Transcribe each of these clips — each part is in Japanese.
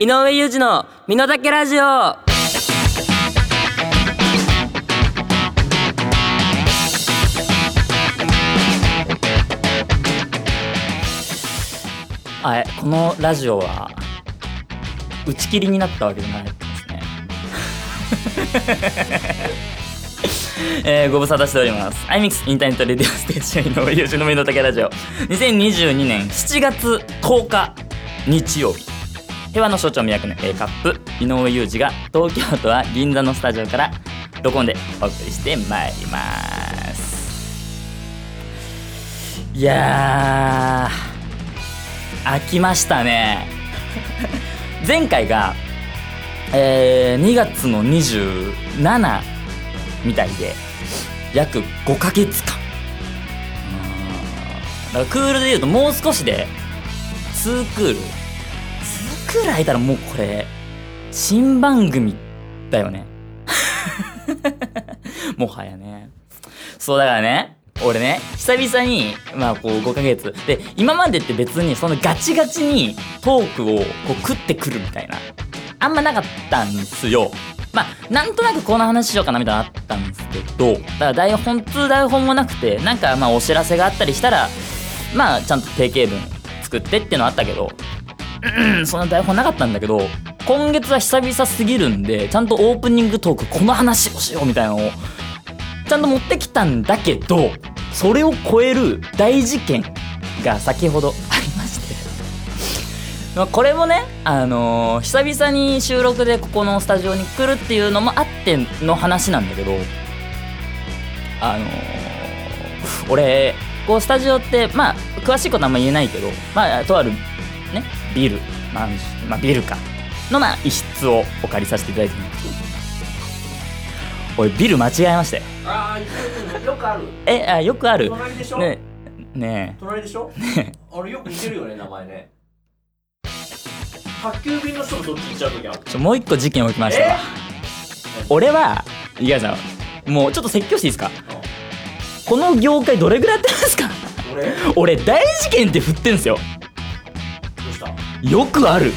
井上裕二の「美濃岳ラジオ」あれこのラジオは打ち切りになったわけじゃないですね。えーご無沙汰しております。iMix インターネットレディオステーション井上裕二の身の丈ラジオ。2022年7月10日日曜日。平和の象徴宮城の A カップ。井上裕二が東京都は銀座のスタジオから録音でお送りしてまいります。いやー飽きましたね。前回が、えー2月の27みたいで約5ヶ月間。うーん。だからクールで言うともう少しで2クール。2クール空いたらもうこれ新番組だよね。もはやね。そうだからね俺ね久々にまあこう5ヶ月。で今までって別にそのガチガチにトークをこう食ってくるみたいな。あんまなかったんですよ。まあなんとなくこの話しようかなみたいなのあったんですけどだから台本通台本もなくてなんかまあお知らせがあったりしたらまあちゃんと定型文作ってっていうのはあったけどうんそんな台本なかったんだけど今月は久々すぎるんでちゃんとオープニングトークこの話をしようみたいなのをちゃんと持ってきたんだけどそれを超える大事件が先ほどこれもね、あのー久々に収録でここのスタジオに来るっていうのもあっての話なんだけどあのー俺こうスタジオってまあ詳しいことあんま言えないけどまあとあるねビルマンションまあビルか。のまあ一室をお借りさせていただいて。るんですけど俺ビル間違えましてああよくある。えあよくある。隣でしょ、ねね隣でしょ？あれよく似てるよね名前ね宅急便の人もそっち行っちゃう時ある？えちょもう一個事件起きましたわ俺はいやさんもうちょっと説教していいですか？この業界どれぐらいやってますか？俺？ど俺大事件って振ってんすよ。よよくある？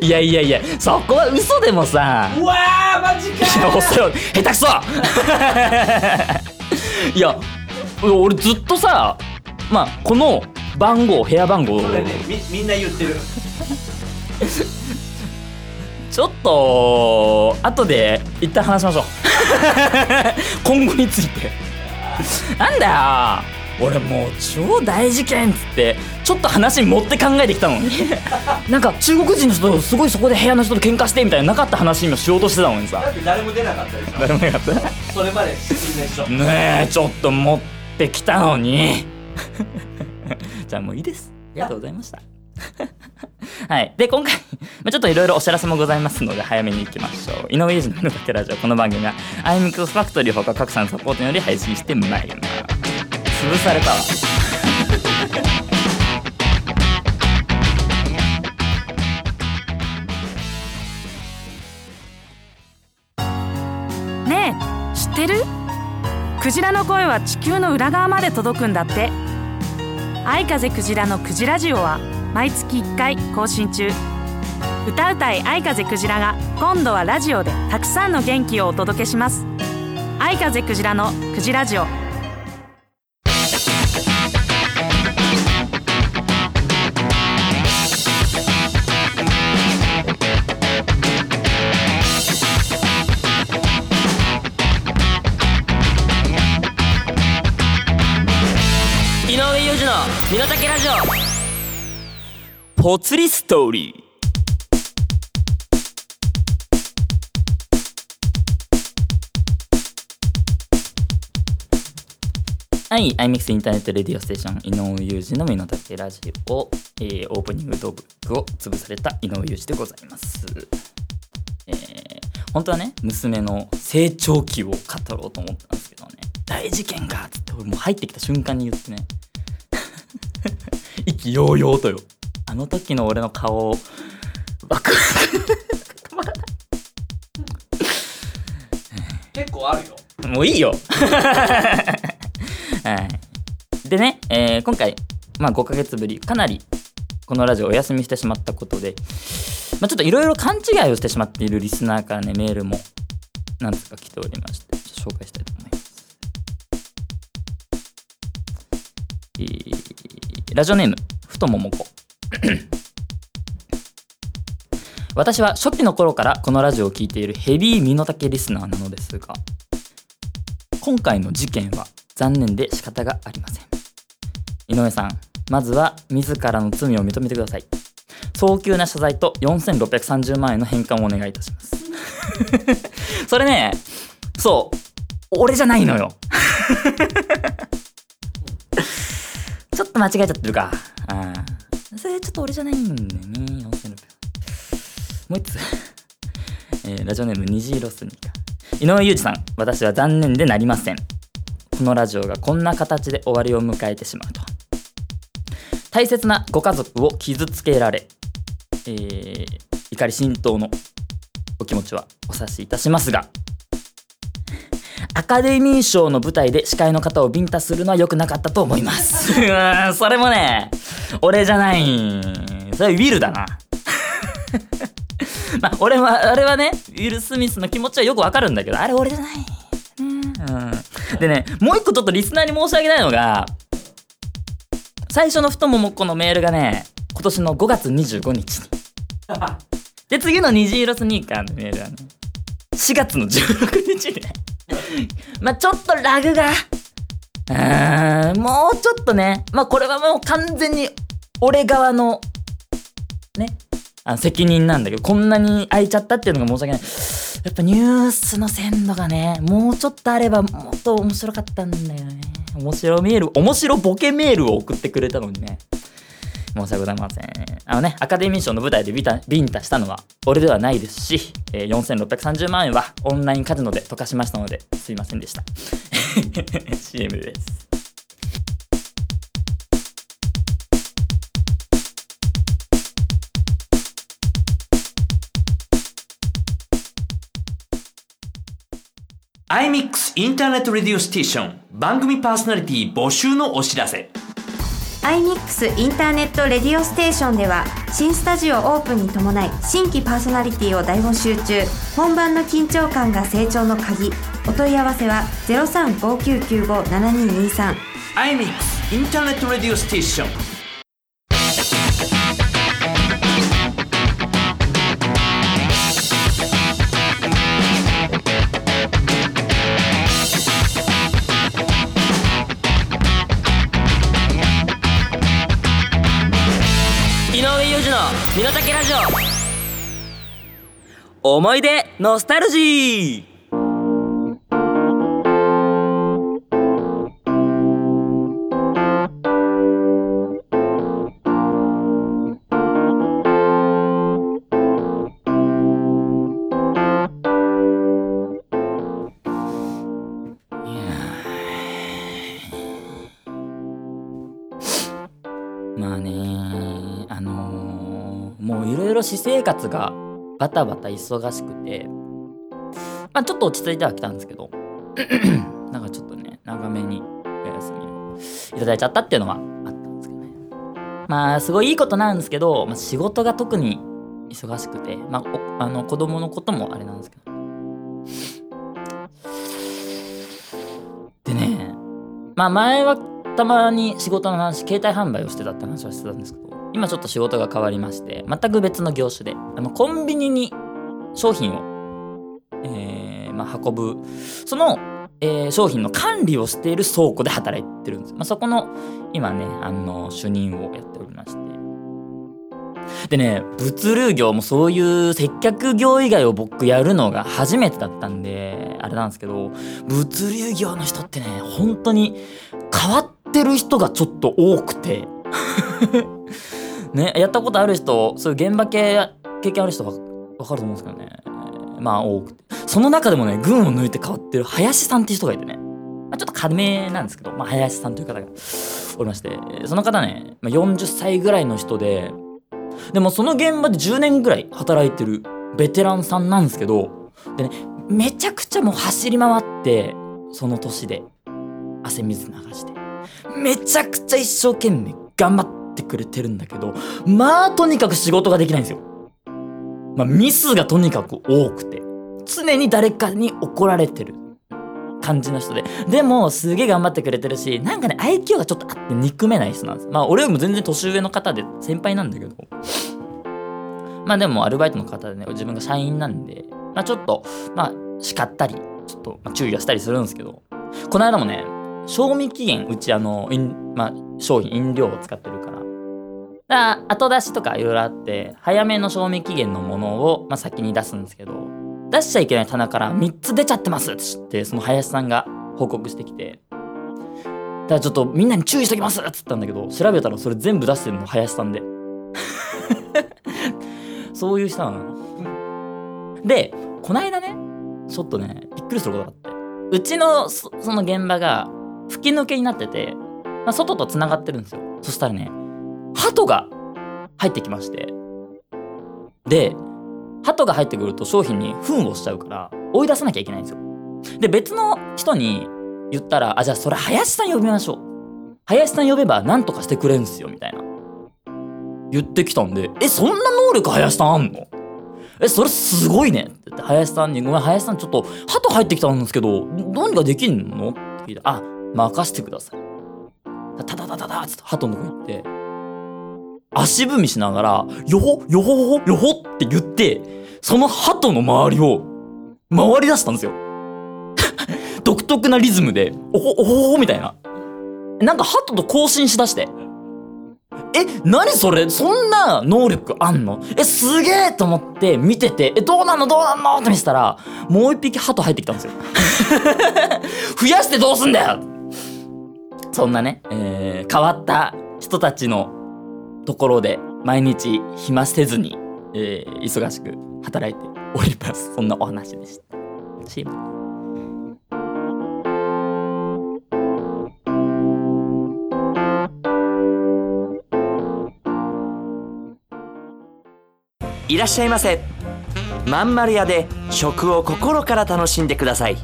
いやいやいやそこは嘘でもさ。うわーマジかいや遅いよ下手くそ！いや俺ずっとさまあこの番号部屋番号これね。みみんな言ってる。ちょっと後で一旦話しましょう。今後について。なんだよ。俺もう超大事件っつってちょっと話持って考えてきたのに。なんか中国人の人とすごいそこで部屋の人と喧嘩してみたいななかった話今しようとしてたのにさ。だって誰も出なかったでしょ。誰もいなかった。それまで失礼でしょ。ねえちょっと持ってきたのに じゃあもういいです。ありがとうございました。はい。で今回まあちょっといろいろお知らせもございますので早めに行きましょう。井上裕二の「のだけラジオ」この番組は iMix ファクトリーほか各社のサポートにより配信してまいります。潰されたわねえ知ってる？クジラの声は地球の裏側まで届くんだって愛風クジラのクジラジオは毎月1回更新中。歌うたい愛風クジラが今度はラジオでたくさんの元気をお届けします。愛風クジラのクジラジオ。上裕二の「身の丈ラジオ」ぽつりストーリー。はい、iMix インターネットレディオステーション井上裕二の身の丈ラジオ、えーオープニングトークを潰された井上裕二でございます。えー本当はね、娘の成長期を語ろうと思ったんですけどね、大事件がっつって俺もう入ってきた瞬間に言ってね、意気揚々とよ。あの時の俺の顔、ワクワク止まらない。結構あるよ もういいよ はいでね、えー今回まあ5ヶ月ぶりかなりこのラジオお休みしてしまったことで、まあ、ちょっといろいろ勘違いをしてしまっているリスナーからねメールも何つか来ておりまして紹介したいと思いますラジオネームふとももこ。私は初期の頃からこのラジオを聞いているヘビー身の丈リスナーなのですが今回の事件は残念で仕方がありません。井上さんまずは自らの罪を認めてください。早急な謝罪と4630万円の返還をお願いいたします。それねそう俺じゃないのよ。と間違えちゃってるか。あー。それちょっと俺じゃないんだよね。4600もう一つ、えーラジオネーム虹色スニーカー井上裕二さん。私は残念でなりません。このラジオがこんな形で終わりを迎えてしまうと。は大切なご家族を傷つけられ、えー怒り心頭のお気持ちはお察しいたしますがアカデミー賞の舞台で司会の方をビンタするのは良くなかったと思います。う んそれもね俺じゃない。それウィルだな。まあ俺はあれはねウィル・スミスの気持ちはよくわかるんだけどあれ俺じゃない、うん、でねもう一個ちょっとリスナーに申し訳ないのが最初の太ももっこのメールがね今年の5月25日。にで次の虹色スニーカーのメールはね4月の16日で。まあちょっとラグが。うーんもうちょっとね。まあこれはもう完全に俺側のねあの責任なんだけどこんなに空いちゃったっていうのが申し訳ない。やっぱニュースの鮮度がねもうちょっとあればもっと面白かったんだよね。面白メール面白ボケメールを送ってくれたのにね。申し訳ございません。あのねアカデミー賞の舞台でビタビンタしたのは俺ではないですし、えー4630万円はオンラインカジノで溶かしましたのですいませんでした。CM です。iMix Internet Radio Station。番組パーソナリティ募集のお知らせ。iMix インターネットレディオステーションでは新スタジオオープンに伴い新規パーソナリティを大募集中。本番の緊張感が成長の鍵。お問い合わせは0359957223 iMix Internet Radio Station。身の丈ラジオ。思い出ノスタルジー。ろ私生活がバタバタ忙しくてまあちょっと落ち着いてはきたんですけど なんかちょっとね長めにお休みをいただいちゃったっていうのはあったんですけどね。まあすごいいいことなんですけど、まあ、仕事が特に忙しくてまああの子供のこともあれなんですけど。でねまあ前はたまに仕事の話携帯販売をしてたって話はしてたんですけど今ちょっと仕事が変わりまして全く別の業種であのコンビニに商品を、えーまあ、運ぶその、えー商品の管理をしている倉庫で働いてるんです、まあ、そこの今ねあの主任をやっておりまして。でね物流業もそういう接客業以外を僕やるのが初めてだったんであれなんですけど物流業の人ってね本当に変わってる人がちょっと多くて。ねやったことある人そういう現場系経験ある人は分かると思うんですけどね。まあ多くて。その中でもね群を抜いて変わってる林さんっていう人がいてね。まあちょっと軽めなんですけど、まあ、林さんという方がおりまして。その方ね、まあ、40歳ぐらいの人ででもその現場で10年ぐらい働いてるベテランさんなんですけどでねめちゃくちゃもう走り回ってその年で汗水流して。めちゃくちゃ一生懸命頑張ってくれてるんだけどまあとにかく仕事ができないんですよ。まあ、ミスがとにかく多くて。常に誰かに怒られてる。感じの人で。でもすげえ頑張ってくれてるしなんかね愛嬌がちょっとあって憎めない人なんですまあ俺よりも全然年上の方で先輩なんだけど。まあでもアルバイトの方でね自分が社員なんでまあちょっとまあ叱ったりちょっとま注意はしたりするんですけど。この間もね賞味期限うちあのまあ商品飲料を使ってるからだ後出しとかいろいろあって早めの賞味期限のものを、まあ、先に出すんですけど出しちゃいけない棚から3つ出ちゃってますってってその林さんが報告してきてだからちょっとみんなに注意しときますっつったんだけど調べたらそれ全部出してるの林さんで。そういう人なのでこないだねちょっとねびっくりすることがあってうちのそその現場が吹き抜けになってて、まあ、外とつながってるんですよ。そしたらね鳩が入ってきまして。で鳩が入ってくると商品に糞をしちゃうから追い出さなきゃいけないんですよ。で別の人に言ったらあじゃあそれ林さん呼びましょう。林さん呼べば何とかしてくれんすよみたいな。言ってきたんでえそんな能力林さんあんの？えそれすごいね。って言って林さんに「ごめん林さんちょっと鳩入ってきたんですけどどうにかできんの?」って聞いて「あ任してください」タタタタタッつって鳩のとこ行って足踏みしながら「よほよほほよほ」って言ってその鳩の周りを回り出したんですよ。独特なリズムで「おほおほほ」みたいな。なんか鳩と交信しだして。え、何それ？そんな能力あんの？え、すげえと思って見てて、え、どうなんの？どうなんの？って見せたら、もう一匹鳩入ってきたんですよ。増やしてどうすんだよ！そんなね、えー、変わった人たちのところで毎日暇せずに、えー、忙しく働いております。そんなお話でした。チームいらっしゃいませまん丸屋で食を心から楽しんでください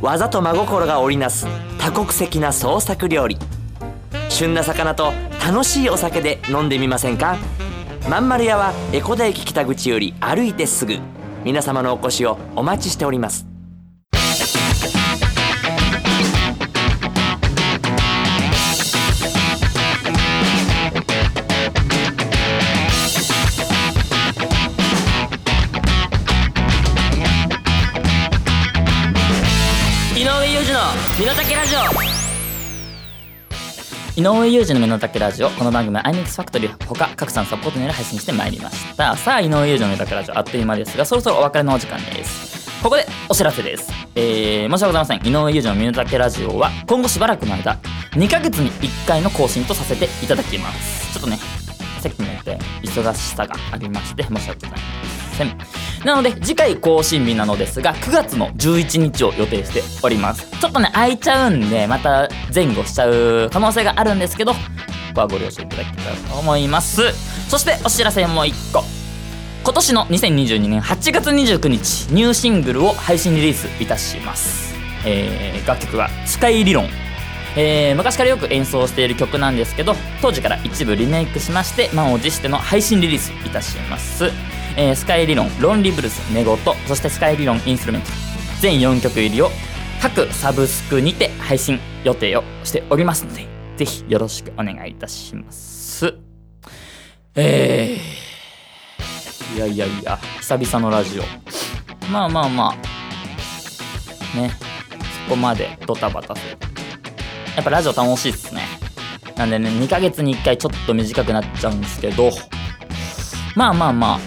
技と真心が織りなす多国籍な創作料理旬な魚と楽しいお酒で飲んでみませんか？まん丸屋は江古田駅北口より歩いてすぐ。皆様のお越しをお待ちしております。井上裕二の身の丈ラジオ。井上裕二の身の丈ラジオ。この番組は iMix ファクトリーほか各社のサポートにより配信してまいりました。さあ井上裕二の身の丈ラジオあっという間ですがそろそろお別れのお時間です。ここでお知らせです。えー、申し訳ございません。井上裕二の身の丈ラジオは今後しばらくの間2ヶ月に1回の更新とさせていただきます。ちょっとね席によって忙しさがありまして申し訳ございません。なので次回更新日なのですが9月の11日を予定しております。ちょっとね空いちゃうんでまた前後しちゃう可能性があるんですけどここはご了承いただけたらと思います。そしてお知らせもう1個。今年の2022年8月29日ニューシングルを配信リリースいたします、えー楽曲は「スカイ理論」えー昔からよく演奏している曲なんですけど当時から一部リメイクしまして満を持しての配信リリースいたします、えースカイ理論「ロンリブルス寝言」そしてスカイ理論インストルメント。全4曲入りを各サブスクにて配信予定をしておりますのでぜひよろしくお願いいたします。えー、いやいやいや久々のラジオ。まあまあまあ。ね。そこまでドタバタするやっぱラジオ楽しいっすね。なんでね2ヶ月に1回ちょっと短くなっちゃうんですけど。まあまあまあ、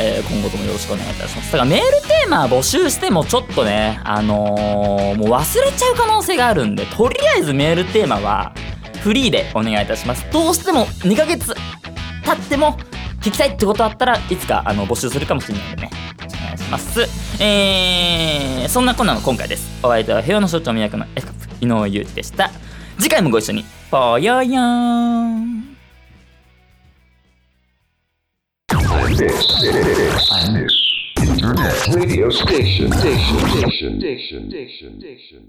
えー今後ともよろしくお願いいたします。だからメールテーマ募集してもちょっとねあのーもう忘れちゃう可能性があるんでとりあえずメールテーマはフリーでお願いいたします。どうしても2ヶ月経っても聞きたいってことあったらいつかあの募集するかもしれないんでね。お願いします。えー、そんなこんなの今回です。お相手は平和の象徴宮役の F カプ井上裕二でした。次回もご一緒に。ぽよよーん。This, this, Internet radio station, station, station, station, station, station.